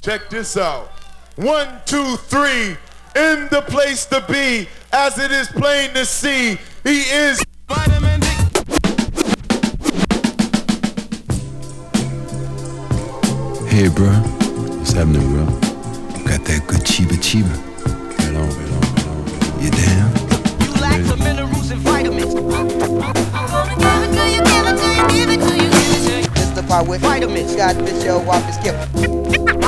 Check this out. One, two, three. In the place to be, as it is plain to see, he is vitamin D. Hey, bro. What's happening, bro? Got that good chiba chiba. Right on, right on, right on. You down? You lack the minerals and vitamins. It's the part with vitamins. Got this show off the skip.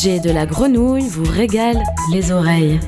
DJ de la grenouille vous régalent les oreilles.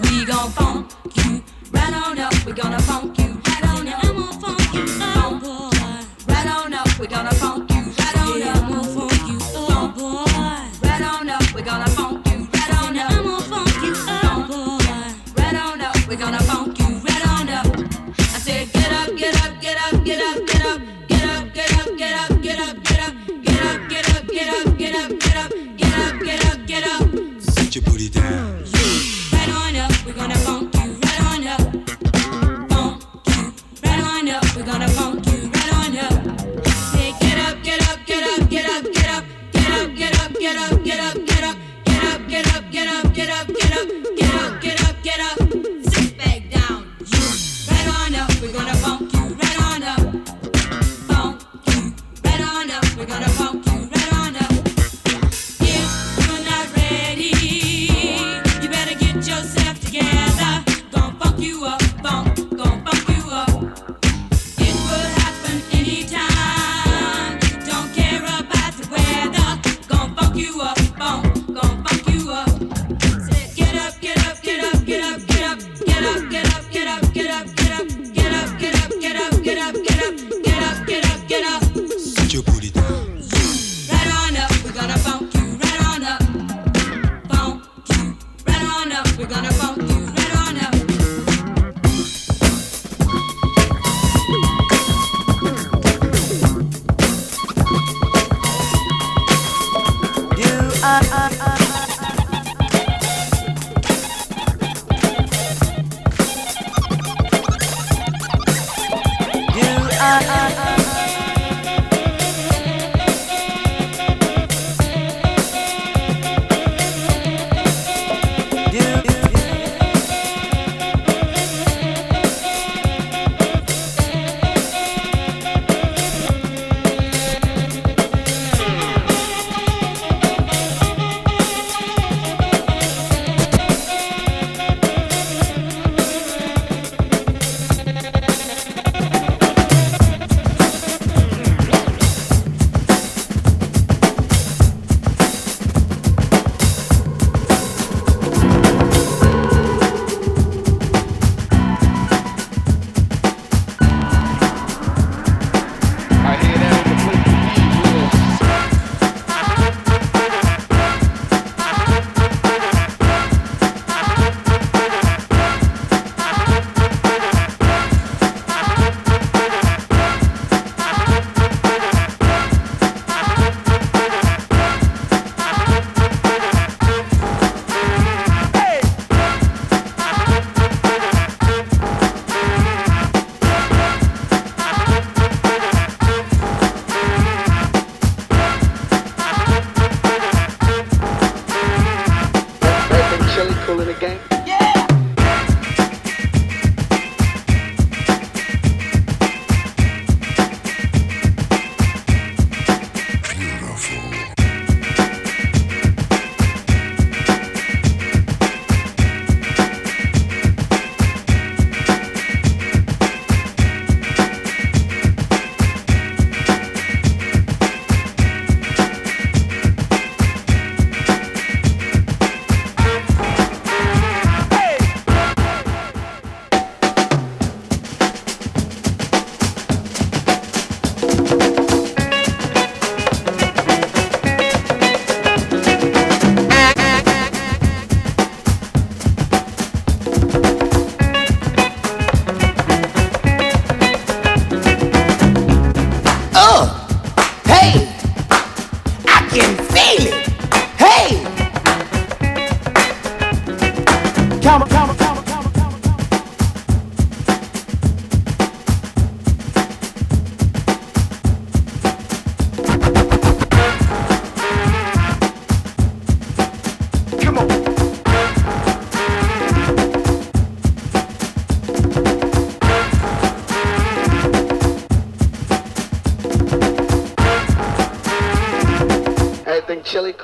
we gon' fight.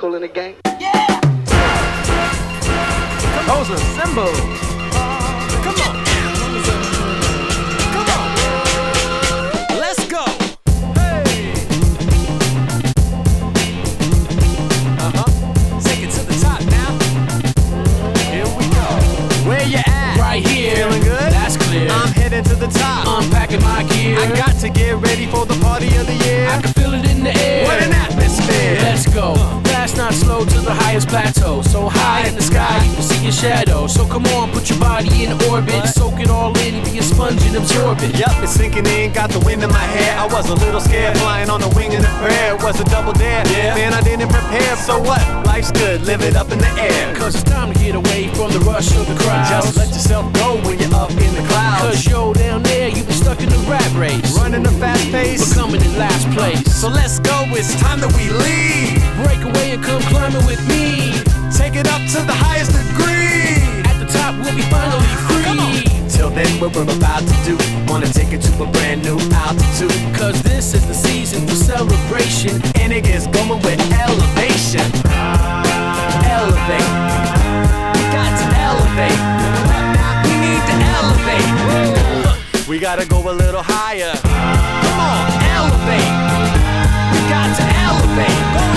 In the gang. Hair. I was a little scared, flying on the wing in a prayer. It was a double dare. Yeah. Man, I didn't prepare. So what? Life's good, live it up in the air. Cause it's time to get away from the rush of the crowd. Just let yourself go when you're up in the clouds. Cause yo, down there, you been stuck in the rat race. Running a fast pace. But coming in last place. So let's go, it's time that we leave. Break away and come climbing with me. Take it up to the highest degree. At the top, we'll be finally. Then, what we're about to do. Wanna take it to a brand new altitude. Cause this is the season for celebration. And it gets going with elevation. Elevate. We got to elevate. We need to elevate. We gotta go a little higher. Come on, elevate. We got to elevate.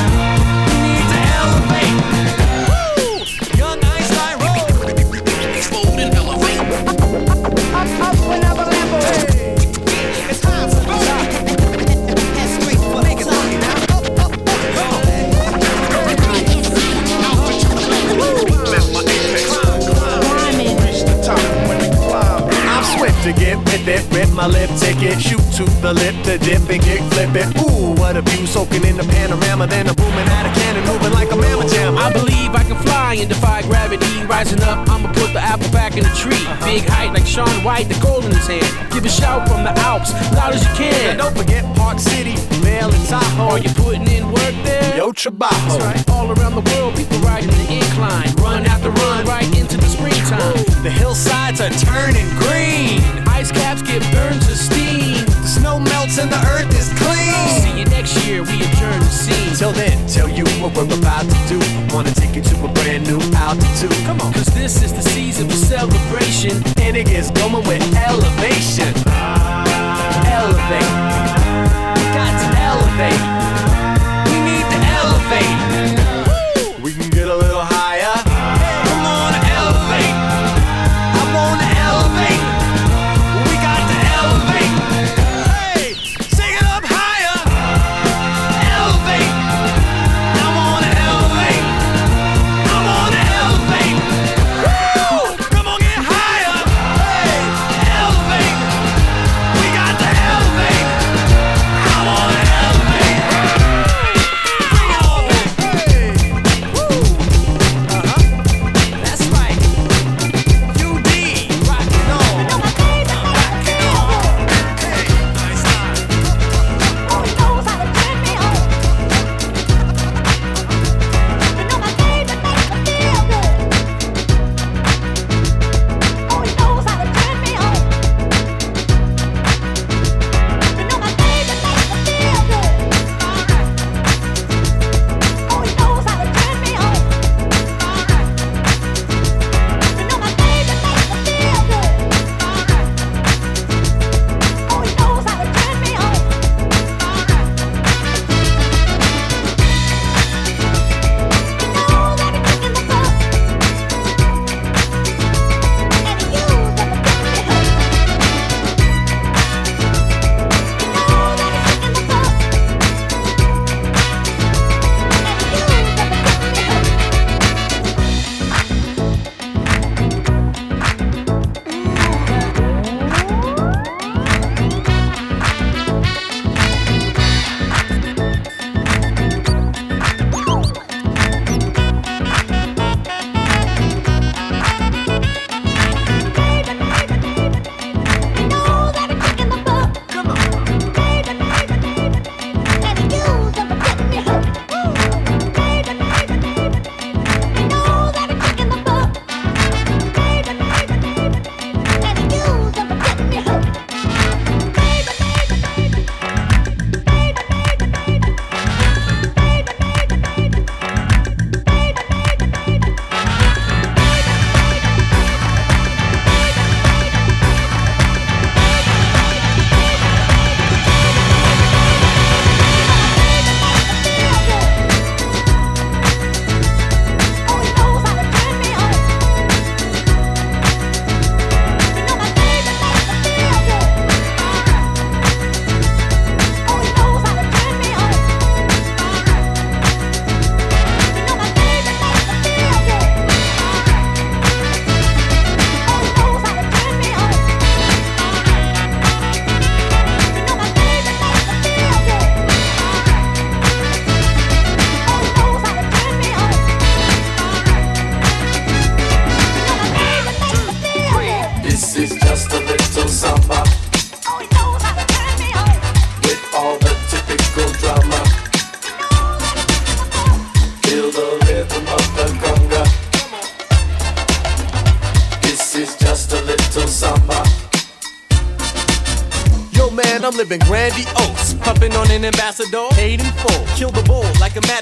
To get with it, rip my lip ticket, shoot to the lip to dip and kick flip it. Ooh, what a view, soaking in the panorama, then I'm booming out of cannon, moving like a mammoth jamma. I believe I can fly and defy gravity. Rising up, I'ma put the apple back in the tree. Uh-huh. Big height like Shaun White, the gold in his hand. Give a shout from the Alps, loud as you And can. don't forget Park City, Vail and Tahoe. Are you putting in work there? Yo Trabajo. All around the world, people riding the incline. Run after run, right into the springtime. The hillsides are turning green. Ice caps get burned to steam. The snow melts and the earth is clean. See you next year, we adjourn the scene. Till then, tell you what we're about to do. Wanna take you to a brand new altitude. Come on. Cause this is the season for celebration. And it gets going with elevation. Elevate. We got to elevate. We need to elevate.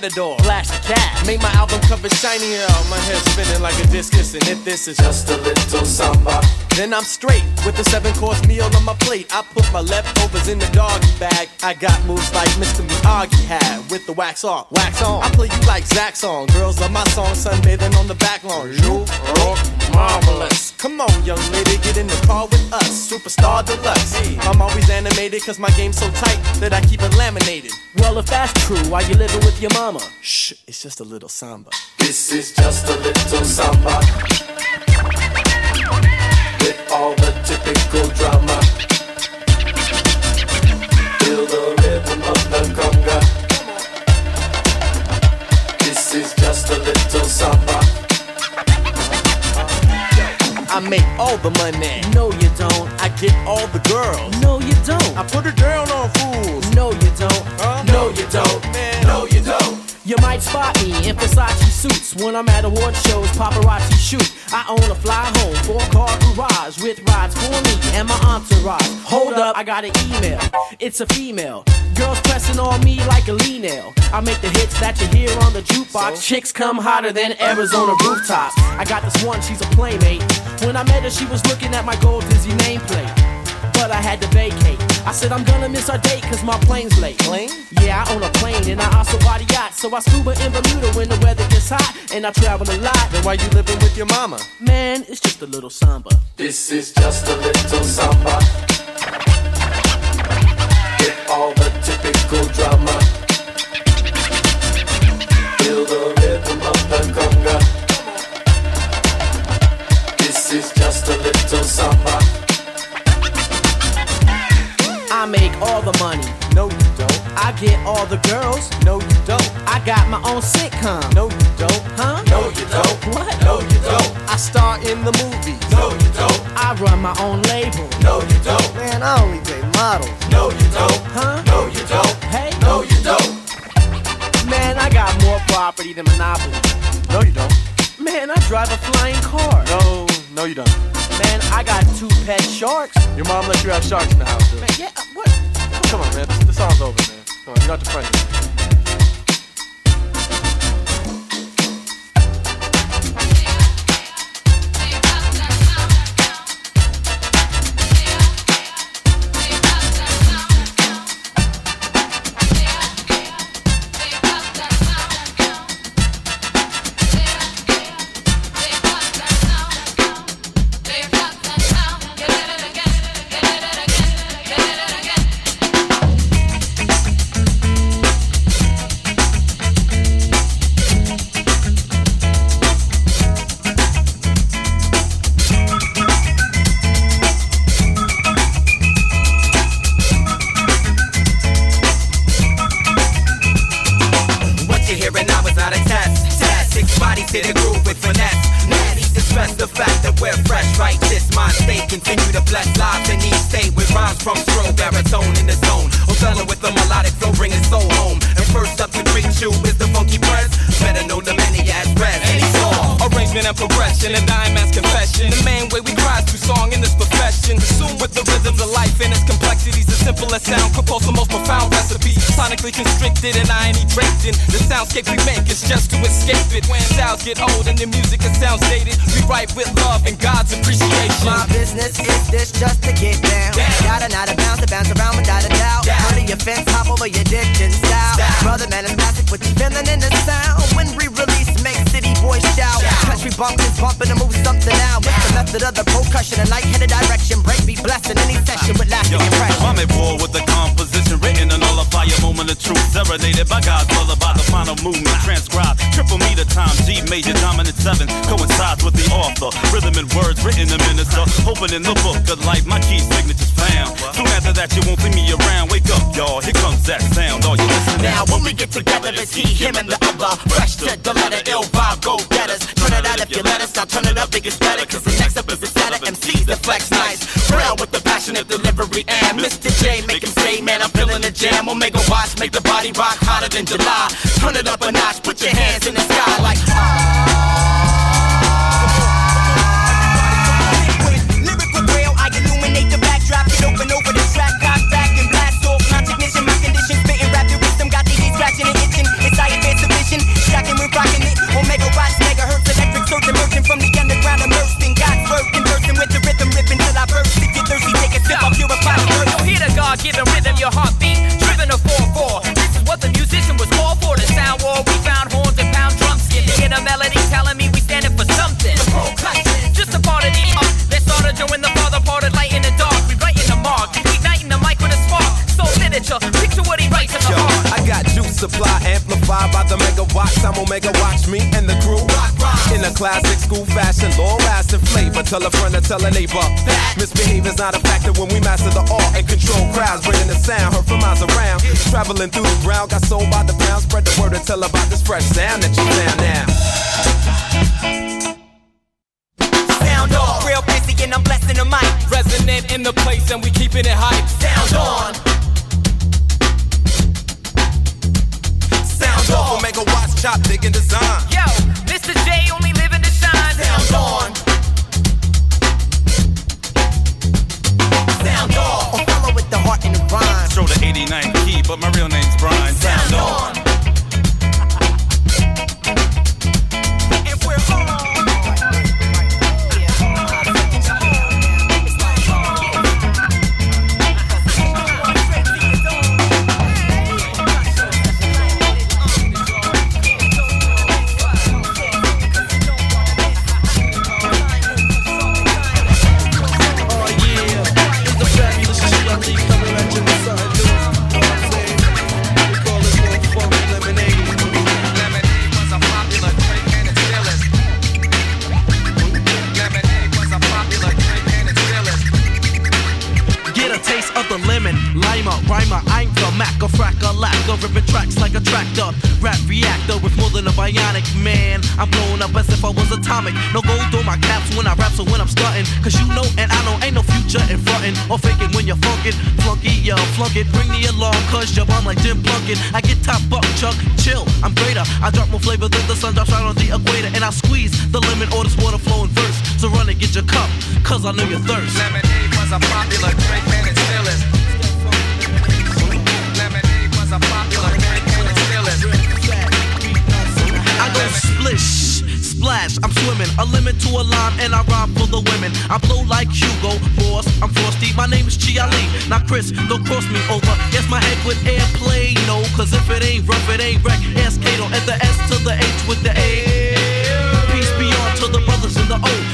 Matador. Flash the cat, make my album cover shinier. My head spinning like a discus, and if this is just a little samba, then I'm straight with a seven course meal on my plate. I put my leftovers in the doggy bag. I got moves like Mr. Miyagi had with the wax off, wax on. I play you like Zach song. Girls love my song, sunbathing on the back lawn. You rock marvelous. Come on, young lady, get in the car with us. Superstar deluxe. I'm always animated cause my game's so tight that I keep it laminated. Well, if that's true, why you living with your mama? Shh, it's just a little samba. This is just a little samba. With all the typical drama. Feel the rhythm of the conga. This is just a little samba. I make all the money. No, you don't. I get all the girls. No, you don't. I put it down on fools. No, you don't. No, you don't. Man, no, you don't. You might spot me in Versace suits when I'm at award shows, paparazzi shoot. I own a fly home, four car garage with rides for me and my entourage. Hold up, I got an email. It's a female. Girls pressing on me like a lean nail. I make the hits that you hear on the jukebox. Chicks come hotter than Arizona rooftops. I got this one, she's a playmate. When I met her, she was looking at my gold Dizzy nameplate but I had to vacate. I said I'm gonna miss our date cause my plane's late. Plane? Yeah, I own a plane and I also bought a yacht. So I scuba in Bermuda when the weather gets hot and I travel a lot. Then why you living with your mama? Man, it's just a little samba. This is just a little samba. With all the typical drama. Feel the rhythm of the conga. This is just a little samba. I make all the money. No, you don't. I get all the girls. No, you don't. I got my own sitcom. No, you don't. Huh? No, you don't. What? No, you don't. I star in the movies. No, you don't. I run my own label. No, you don't. Man, I only date models. No, you don't. Huh? No, you don't. Hey? No, you don't. Man, I got more property than Monopoly. No, you don't. Man, I drive a flying car. No, no, you don't. Man, I got two pet sharks. Your mom let you have sharks in the house, too. Man, yeah, what? Come on, man. The song's over, man. Come on, you're not the friend. Write with love and God's appreciation. My business is this just to get down. Gotta not a bounce to bounce around without a doubt. Under your fence, hop over your ditch and style. Brother man is classic, what you feeling in the sound? When we release, make city boys shout. Country bumpkins bumping to move something out. With the method of the percussion and light-headed direction. Break beat blessing any session with lasting impression. I'm at war with the composition truth. Serenaded by God's brother by the final movement. Transcribed triple meter time G major dominant seven coincides with the author. Rhythm and words written in minister. Hoping in the book of life my key signature's found. Soon after that you won't see me around. Wake up y'all, here comes that sound. Are you listening? Now when we get together, it's he, him, and the other. Fresh to the letter, ill vibe, go get us. Turn it out if you let us. Now turn it up, it gets better. Cause the next up is the set of MCs that flex nice. Real with the passionate delivery and Mr. J make him say, man, I'm feeling the jam. Omega Watts, make the body rock hotter than July. Turn it up a notch, put your hands in the sky like. Ah. Lyrical rail, I illuminate the backdrop. Open over the back. Non my condition. Rhythm, got the heat Shocking, we're rocking it. Omega watts, electric surge emerging from the underground, immersed in God's work. Rhythm, ripping till I burst. Thirsty, take a sip, purify the. Hear the God given rhythm, your heartbeat. supply amplified by the megawatts. I'm Omega, watch me and the crew. Rock, rock. In a classic school fashion, long and flavor. Tell a friend or tell a neighbor. That. Misbehavior's not a factor when we master the art and control crowds, bringing the sound heard from miles around. Yeah. Traveling through the ground, got sold by the pound. Spread the word and tell about this fresh sound that you found now. Sound off, real busy and I'm blessing the mic. Resonant in the place and we keeping it hype. Sound on. Omega Watts, chop, digging design. Yo, Mr. J only living to shine. Sound on. Sound off. Or follow with the heart and the rhyme. Stro the 89th key, but my real name's Brian. Sound on. Bionic man. I'm blowing up as if I was atomic. No gold through my caps when I rap, so when I'm stunting. Cause you know and I know ain't no future in frontin' or faking when you're funkin'. Flunky, yo, flunk it. Bring me along, cause you're bomb like Jim Plunkin. I get top buck, chuck, chill, I'm greater. I drop more flavor than the sun drops right on the equator. And I squeeze the lemon or this water flowing verse. So run and get your cup, cause I know you're thirst. Lemonade was a popular drink and go splish, splash, I'm swimming. A limit to a line, and I rhyme for the women. I blow like Hugo Boss, I'm frosty. My name is Chi Ali. Now, Chris, don't cross me over. Yes, my head with airplay, no. Cause if it ain't rough, it ain't wreck. Ask Kato, and the S to the H with the A. Peace be on to the brothers in the O.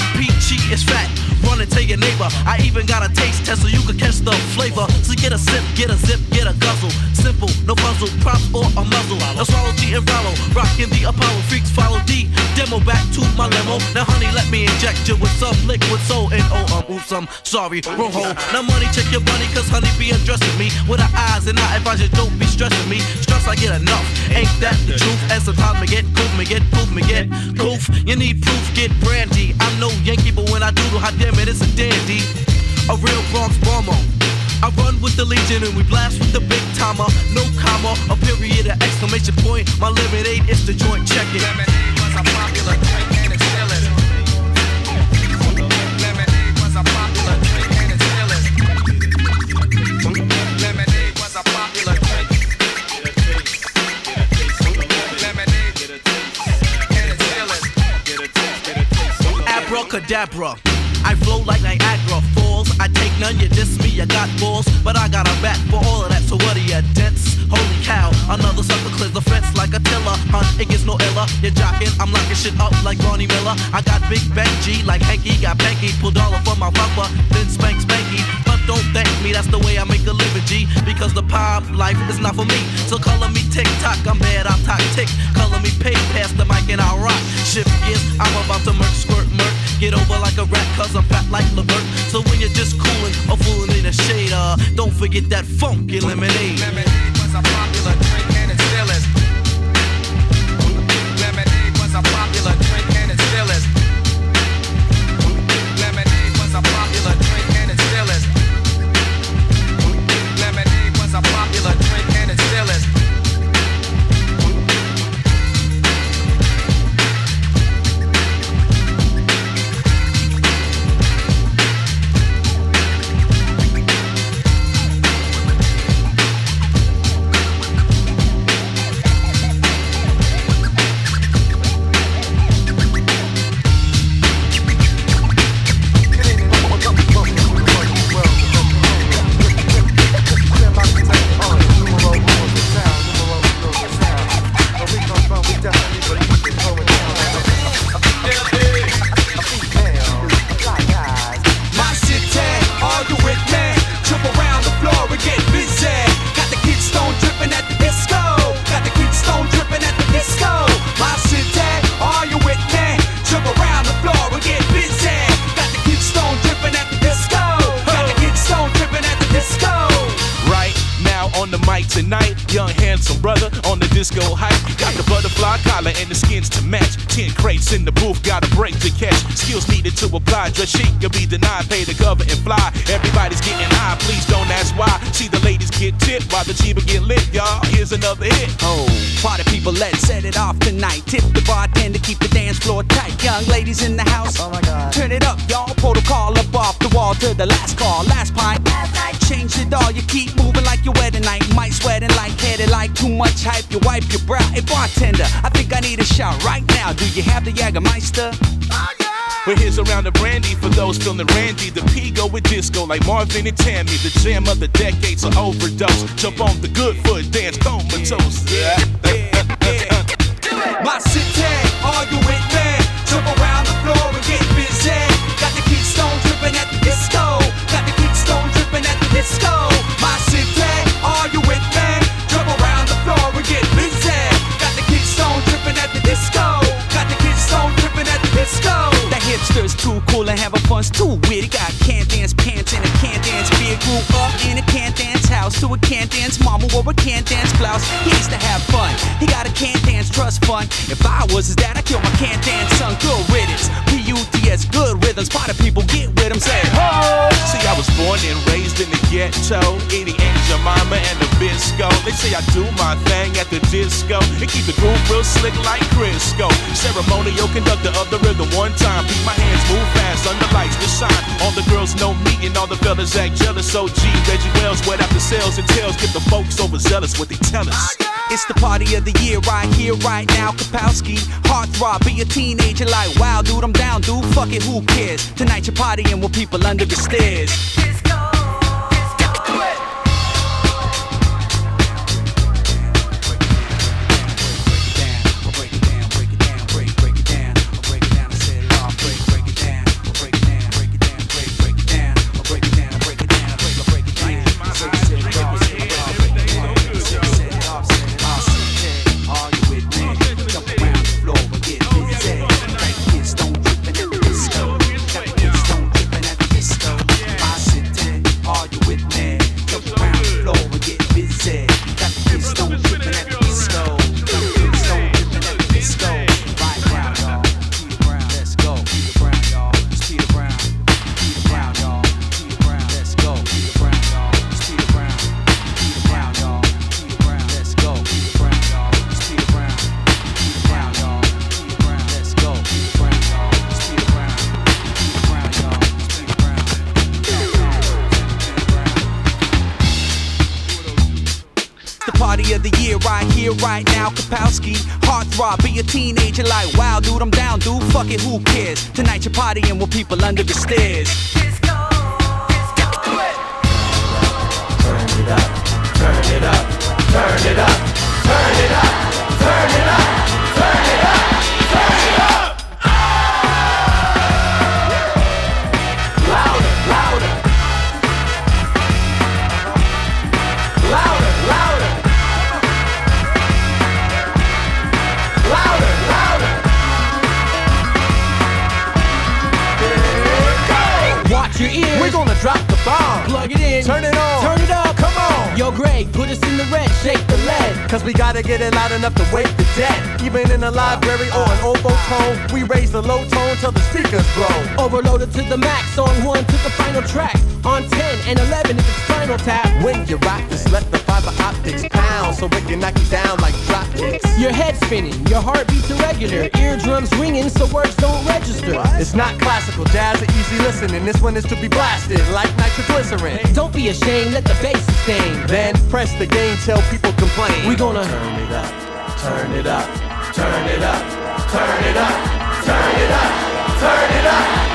Peachy is fat. Run and tell your neighbor. I even got a taste test so you can catch the flavor. So get a sip, get a zip, get a guzzle. Simple, no puzzle, props or a muzzle. Now swallow G and Rollo. Rockin' the Apollo freaks, follow D. Demo back to my limo. Now, honey, let me inject you with some liquid soul. And oh, um, oops, I'm sorry, wrong hole. Now, money, check your money, cause honey be undressing me with her eyes. And I advise you don't be stressing me. Stress, I get enough. Ain't that the truth? And sometimes me get goof, me get poof, me get goof. You need proof, get brandy. I'm no Yankee, but when I doodle, hot damn it, it's a dandy. A real Bronx bomber. I run with the Legion and we blast with the big timer. No comma, a period, an exclamation point. My lemonade is the joint. Check it. Lemonade was a popular drink Abracadabra. I flow like Niagara. I take none, you diss me, you got balls. But I got a back for all of that, so what are you, dense? Holy cow, another sucker clears the fence like a tiller. Hunt, it gets no iller. You're jocking, I'm locking shit up like Ronnie Miller. I got big bang G like Hanky, got Panky. Pull dollar for my papa, then spank spanky. But don't thank me, that's the way I make a living, G. Because the pop life is not for me. So color me tick tock, I'm bad, I'm top tick. Color me pay past the mic and I'll rock. Shift gears, I'm about to murk, squirt, murk. Get over like a rat, cause I'm fat like Levert. So when you're just coolin' or fooling in the shade, uh, don't forget that funky lemonade. Lemonade here's around the brandy for those feeling randy. The P go with disco like Marvin and Tammy. The jam of the decades are overdose. Jump on the good foot, dance comatose. Yeah, yeah, yeah. My city, cool and having fun's too witty. Got can't dance pants and a can't dance beard. Grew up in a can dance house to a can dance mama wore a can dance blouse. He used to have fun. He got a can dance trust fund. If I was his dad, I'd kill my can dance son. Good riddance. P-U-T-S, good rhythms. Part of people get with him. Say, ho! See, I was born and raised in the ghetto. Eating Angel Mama and the Bisco. They say I do my thing at the disco. And keep the groove real slick like Crisco. Ceremonial conductor of the rhythm one time. Beat my hands move fast under lights to shine. All the girls know me and all the fellas act jealous. OG Reggie Wells wet after sales and tails. Get the folks overzealous what they tell us. It's the party of the year right here, right now. Kapowski, heartthrob, be a teenager like wow, dude, I'm down, dude. Fuck it, who cares? Tonight you're partying with people under the stairs. Fuck it, who cares? Tonight you're partying with people under the stairs. We gotta get it loud enough to wake the dead. Even in a library or an oboe tone, we raise the low tone till the speakers blow. Overloaded to the max. On one to the final track. On 10 and 11 if it's final tap. When you rock this, let the fiber optics pound so it can knock you down like drop kicks. Your head spinning, your heartbeat's irregular, eardrums ringing so words don't register. It's not classical jazz or easy listening. This one is to be blasted like nitroglycerin. Don't be ashamed, let the bass sustain. Then press the gain till people complain. We gonna turn it up, turn it up, turn it up, turn it up, turn it up, turn it up, turn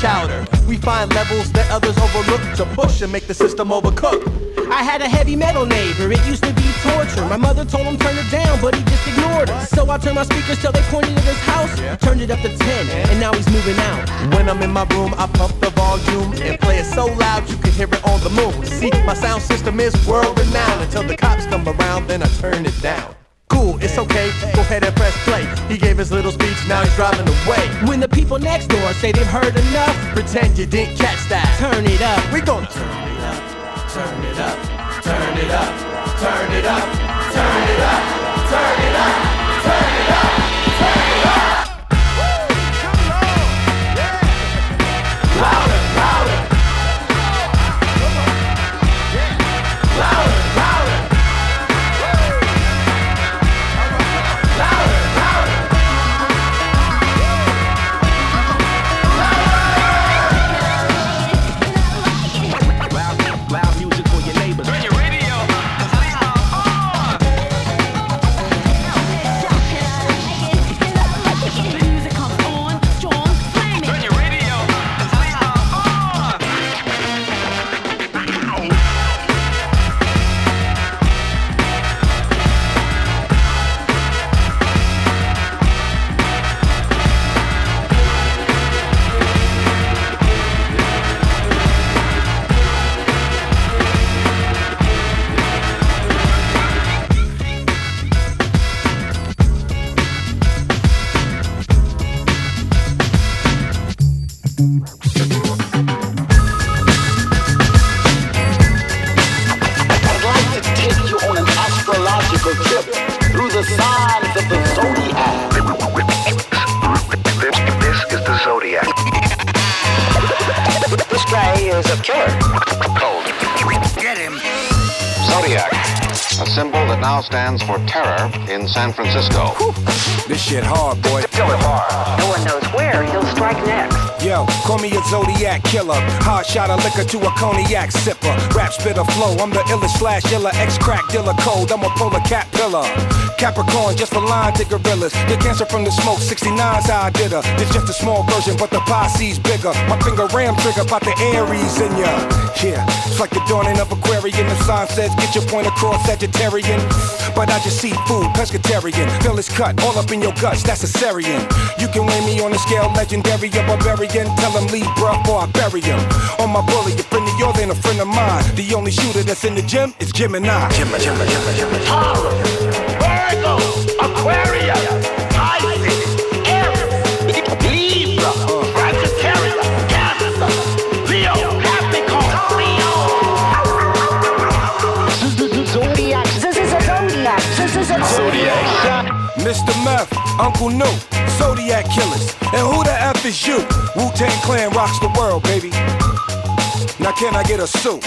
chowder. We find levels that others overlook to push and make the system overcook. I had a heavy metal neighbor, it used to be torture. My mother told him turn it down, but he just ignored her. So I turned my speakers till they pointed at his house, turned it up to 10, and now he's moving out. When I'm in my room, I pump the volume and play it so loud you can hear it on the moon. See, my sound system is world renowned. Until the cops come around, then I turn it down. Cool, it's okay, go ahead and press play. He gave his little speech, now he's driving away. When the people next door say they've heard enough, pretend you didn't catch that. Turn it up, we gon' turn it up, turn it up, turn it up, turn it up, turn it up, turn it up, turn it up, turn slash iller. Ex crack dealer Capricorn, just a line to gorillas. Get cancer from the smoke, 69's how I did her. It's just a small version, but the posse's bigger. My finger ram trigger, about the Aries in ya. Yeah, it's like the dawning of Aquarian. The sign says, get your point across, Sagittarian. But I just see food, pescatarian. Feel it's cut, all up in your guts, that's a Syrian. You can weigh me on the scale, legendary, a barbarian. Tell him leave, bruh, or I bury him. On my bully, a friend of yours ain't a friend of mine. The only shooter that's in the gym is Gemini. Gemini, Gemini, Gemini, Virgo, Mr. Meth, Uncle New, Zodiac Killers. And who the F is you? Wu Tang Clan rocks the world, baby. Now, can I get a suit?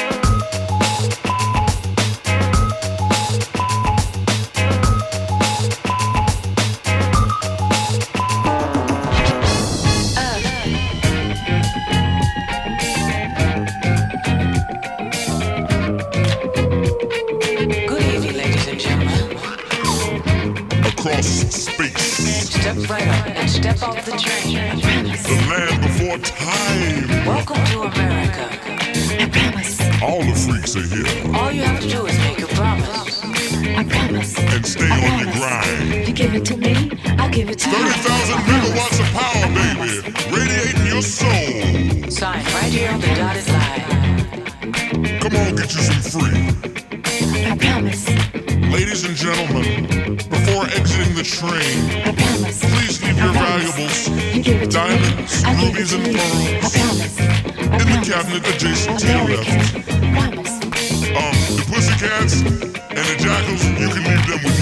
Space, Step right up and step off the train. the land before time. Welcome to America. I promise. All the freaks are here. All you have to do is make a promise. I promise. And stay on your grind. You give it to me, I'll give it to 30,000 megawatts of power, baby. Radiating your soul. Sign right here on the dotted line. Come on, get you some free. I promise. Ladies and gentlemen, before exiting the train, please leave your valuables, diamonds, rubies, and pearls. in the cabinet adjacent to your left. Um, the pussycats and the jackals, you can leave them with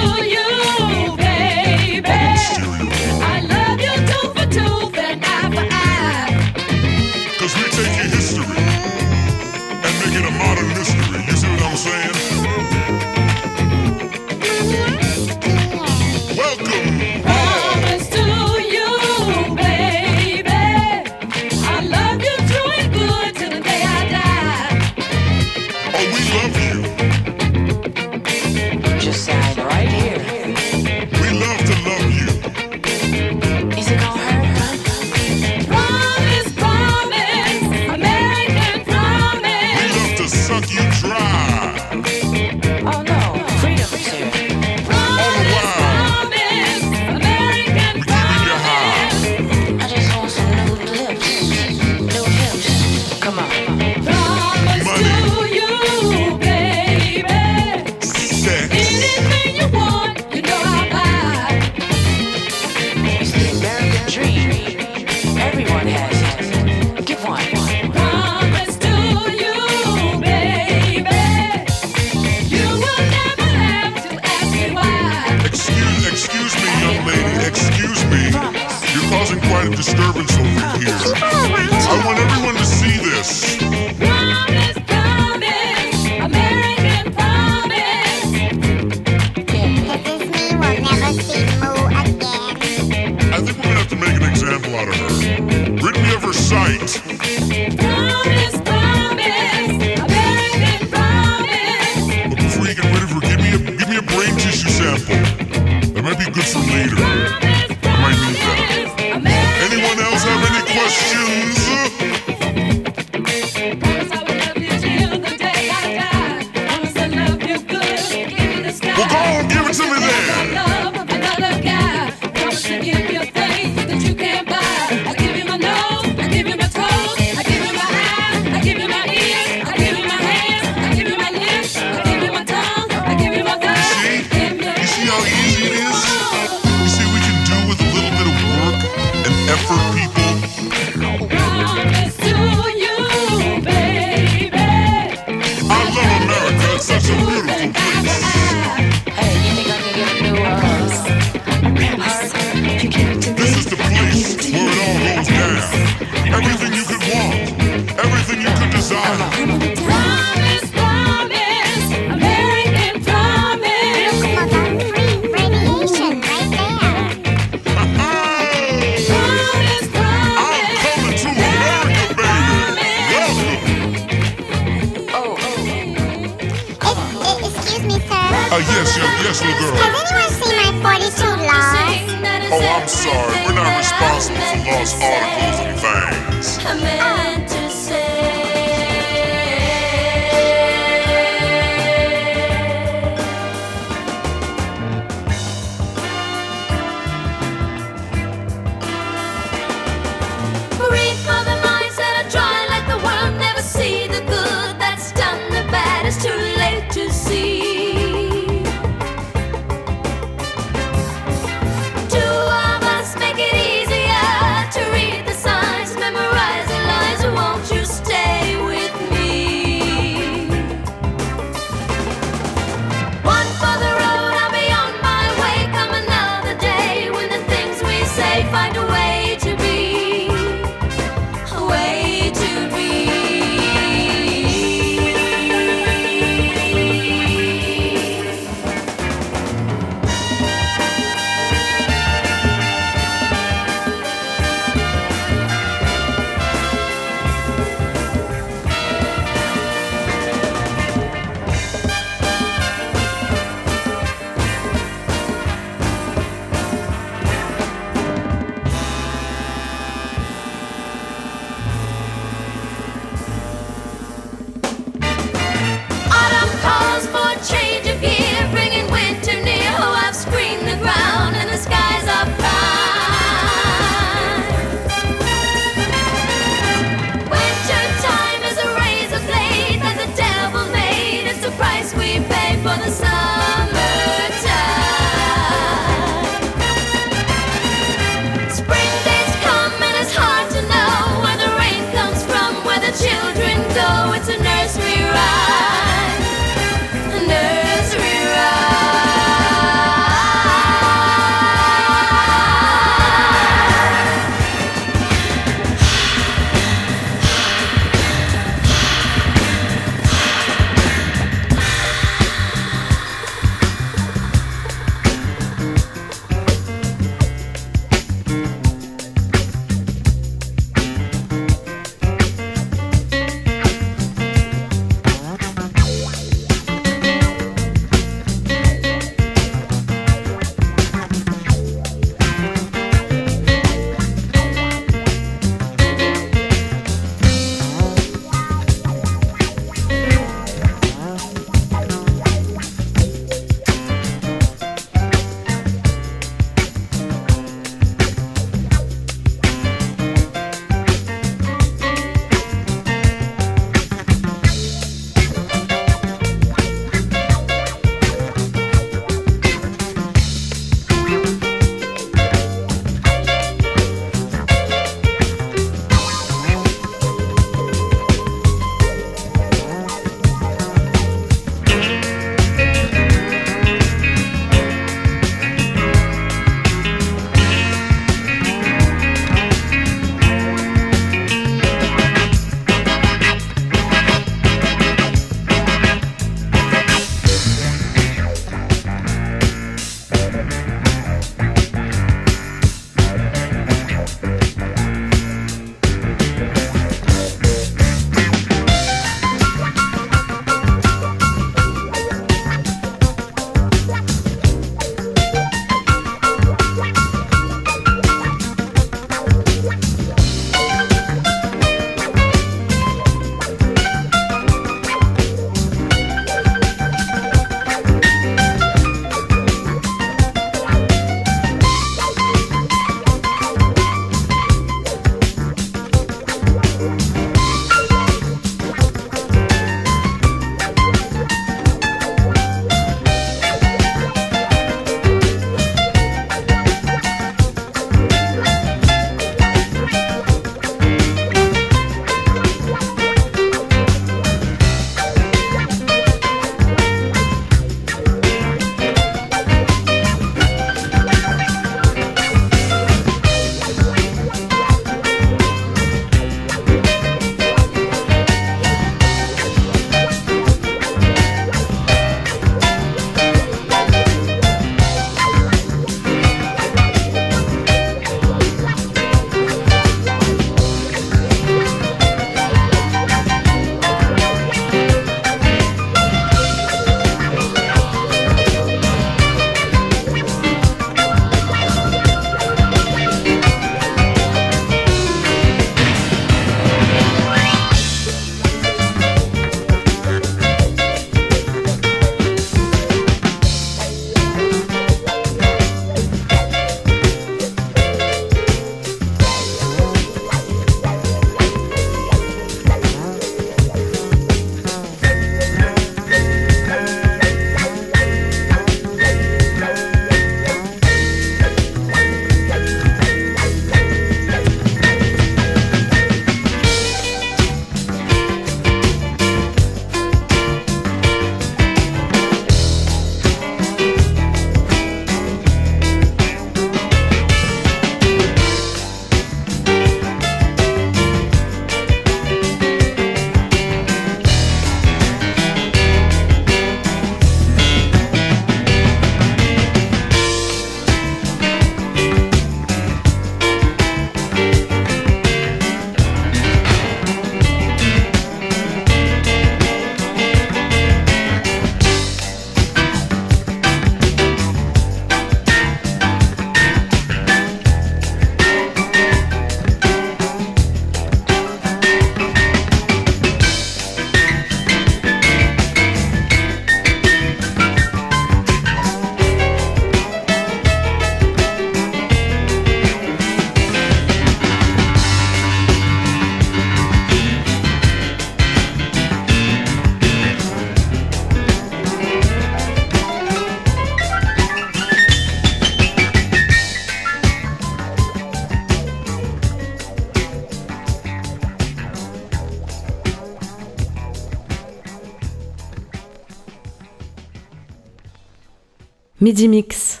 Midi Mix.